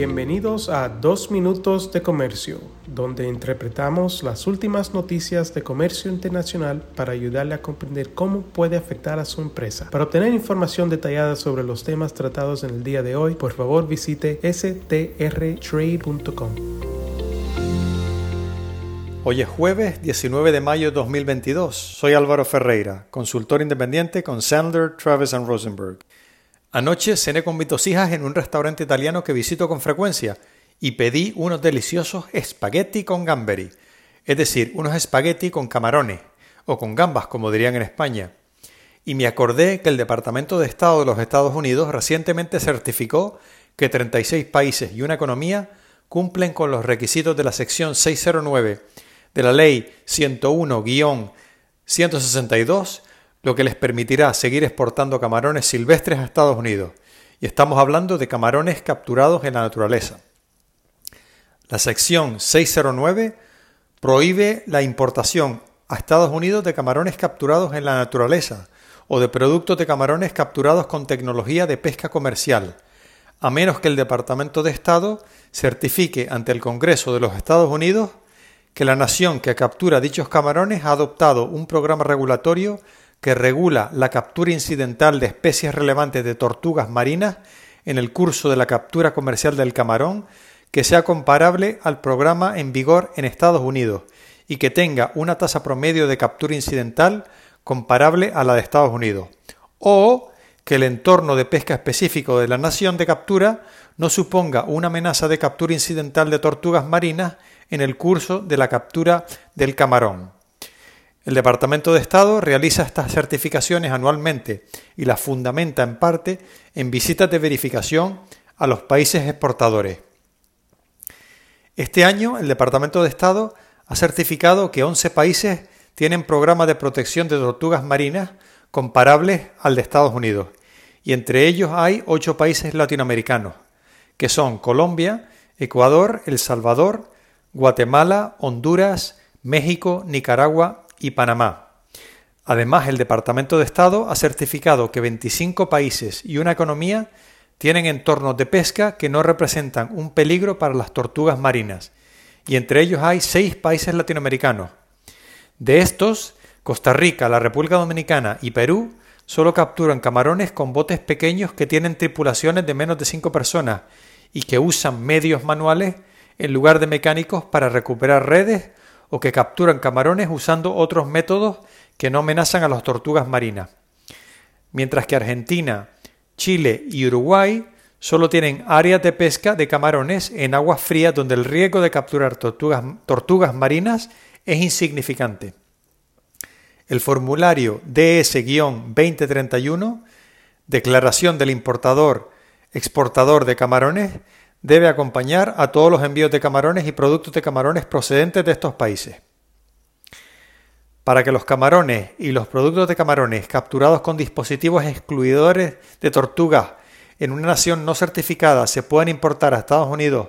Bienvenidos a Dos Minutos de Comercio, donde interpretamos las últimas noticias de comercio internacional para ayudarle a comprender cómo puede afectar a su empresa. Para obtener información detallada sobre los temas tratados en el día de hoy, por favor visite strtrade.com. Hoy es jueves 19 de mayo de 2022. Soy Álvaro Ferreira, consultor independiente con Sandler, Travis Rosenberg. Anoche cené con mis dos hijas en un restaurante italiano que visito con frecuencia y pedí unos deliciosos espagueti con gamberi, es decir, unos espagueti con camarones, o con gambas como dirían en España. Y me acordé que el Departamento de Estado de los Estados Unidos recientemente certificó que 36 países y una economía cumplen con los requisitos de la sección 609 de la Ley 101-162 lo que les permitirá seguir exportando camarones silvestres a Estados Unidos. Y estamos hablando de camarones capturados en la naturaleza. La sección 609 prohíbe la importación a Estados Unidos de camarones capturados en la naturaleza o de productos de camarones capturados con tecnología de pesca comercial, a menos que el Departamento de Estado certifique ante el Congreso de los Estados Unidos que la nación que captura dichos camarones ha adoptado un programa regulatorio que regula la captura incidental de especies relevantes de tortugas marinas en el curso de la captura comercial del camarón que sea comparable al programa en vigor en Estados Unidos y que tenga una tasa promedio de captura incidental comparable a la de Estados Unidos, o que el entorno de pesca específico de la nación de captura no suponga una amenaza de captura incidental de tortugas marinas en el curso de la captura del camarón. El Departamento de Estado realiza estas certificaciones anualmente y las fundamenta en parte en visitas de verificación a los países exportadores. Este año el Departamento de Estado ha certificado que 11 países tienen programas de protección de tortugas marinas comparables al de Estados Unidos, y entre ellos hay 8 países latinoamericanos, que son Colombia, Ecuador, El Salvador, Guatemala, Honduras, México, Nicaragua y Panamá. Además, el Departamento de Estado ha certificado que 25 países y una economía tienen entornos de pesca que no representan un peligro para las tortugas marinas, y entre ellos hay seis países latinoamericanos. De estos, Costa Rica, la República Dominicana y Perú solo capturan camarones con botes pequeños que tienen tripulaciones de menos de cinco personas y que usan medios manuales en lugar de mecánicos para recuperar redes o que capturan camarones usando otros métodos que no amenazan a las tortugas marinas. Mientras que Argentina, Chile y Uruguay solo tienen áreas de pesca de camarones en aguas frías donde el riesgo de capturar tortugas, tortugas marinas es insignificante. El formulario DS-2031, Declaración del Importador Exportador de Camarones, debe acompañar a todos los envíos de camarones y productos de camarones procedentes de estos países. Para que los camarones y los productos de camarones capturados con dispositivos excluidores de tortugas en una nación no certificada se puedan importar a Estados Unidos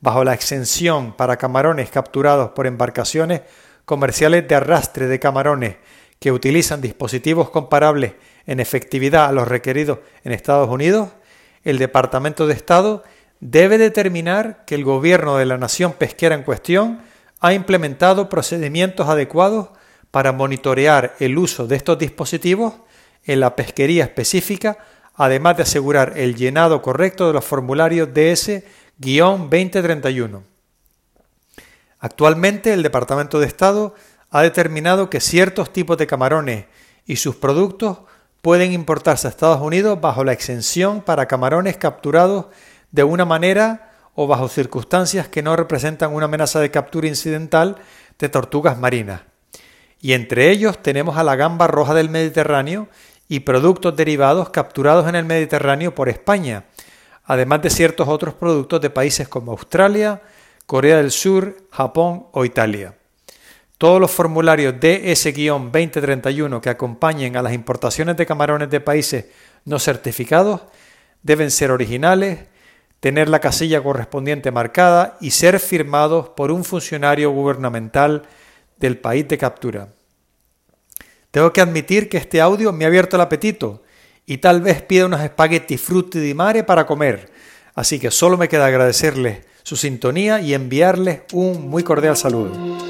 bajo la exención para camarones capturados por embarcaciones comerciales de arrastre de camarones que utilizan dispositivos comparables en efectividad a los requeridos en Estados Unidos, el Departamento de Estado debe determinar que el gobierno de la nación pesquera en cuestión ha implementado procedimientos adecuados para monitorear el uso de estos dispositivos en la pesquería específica, además de asegurar el llenado correcto de los formularios DS-2031. Actualmente el Departamento de Estado ha determinado que ciertos tipos de camarones y sus productos pueden importarse a Estados Unidos bajo la exención para camarones capturados de una manera o bajo circunstancias que no representan una amenaza de captura incidental de tortugas marinas. Y entre ellos tenemos a la gamba roja del Mediterráneo y productos derivados capturados en el Mediterráneo por España, además de ciertos otros productos de países como Australia, Corea del Sur, Japón o Italia. Todos los formularios DS-2031 que acompañen a las importaciones de camarones de países no certificados deben ser originales, tener la casilla correspondiente marcada y ser firmados por un funcionario gubernamental del país de captura. Tengo que admitir que este audio me ha abierto el apetito y tal vez pida unos espagueti frutti di mare para comer, Así que solo me queda agradecerles su sintonía y enviarles un muy cordial saludo.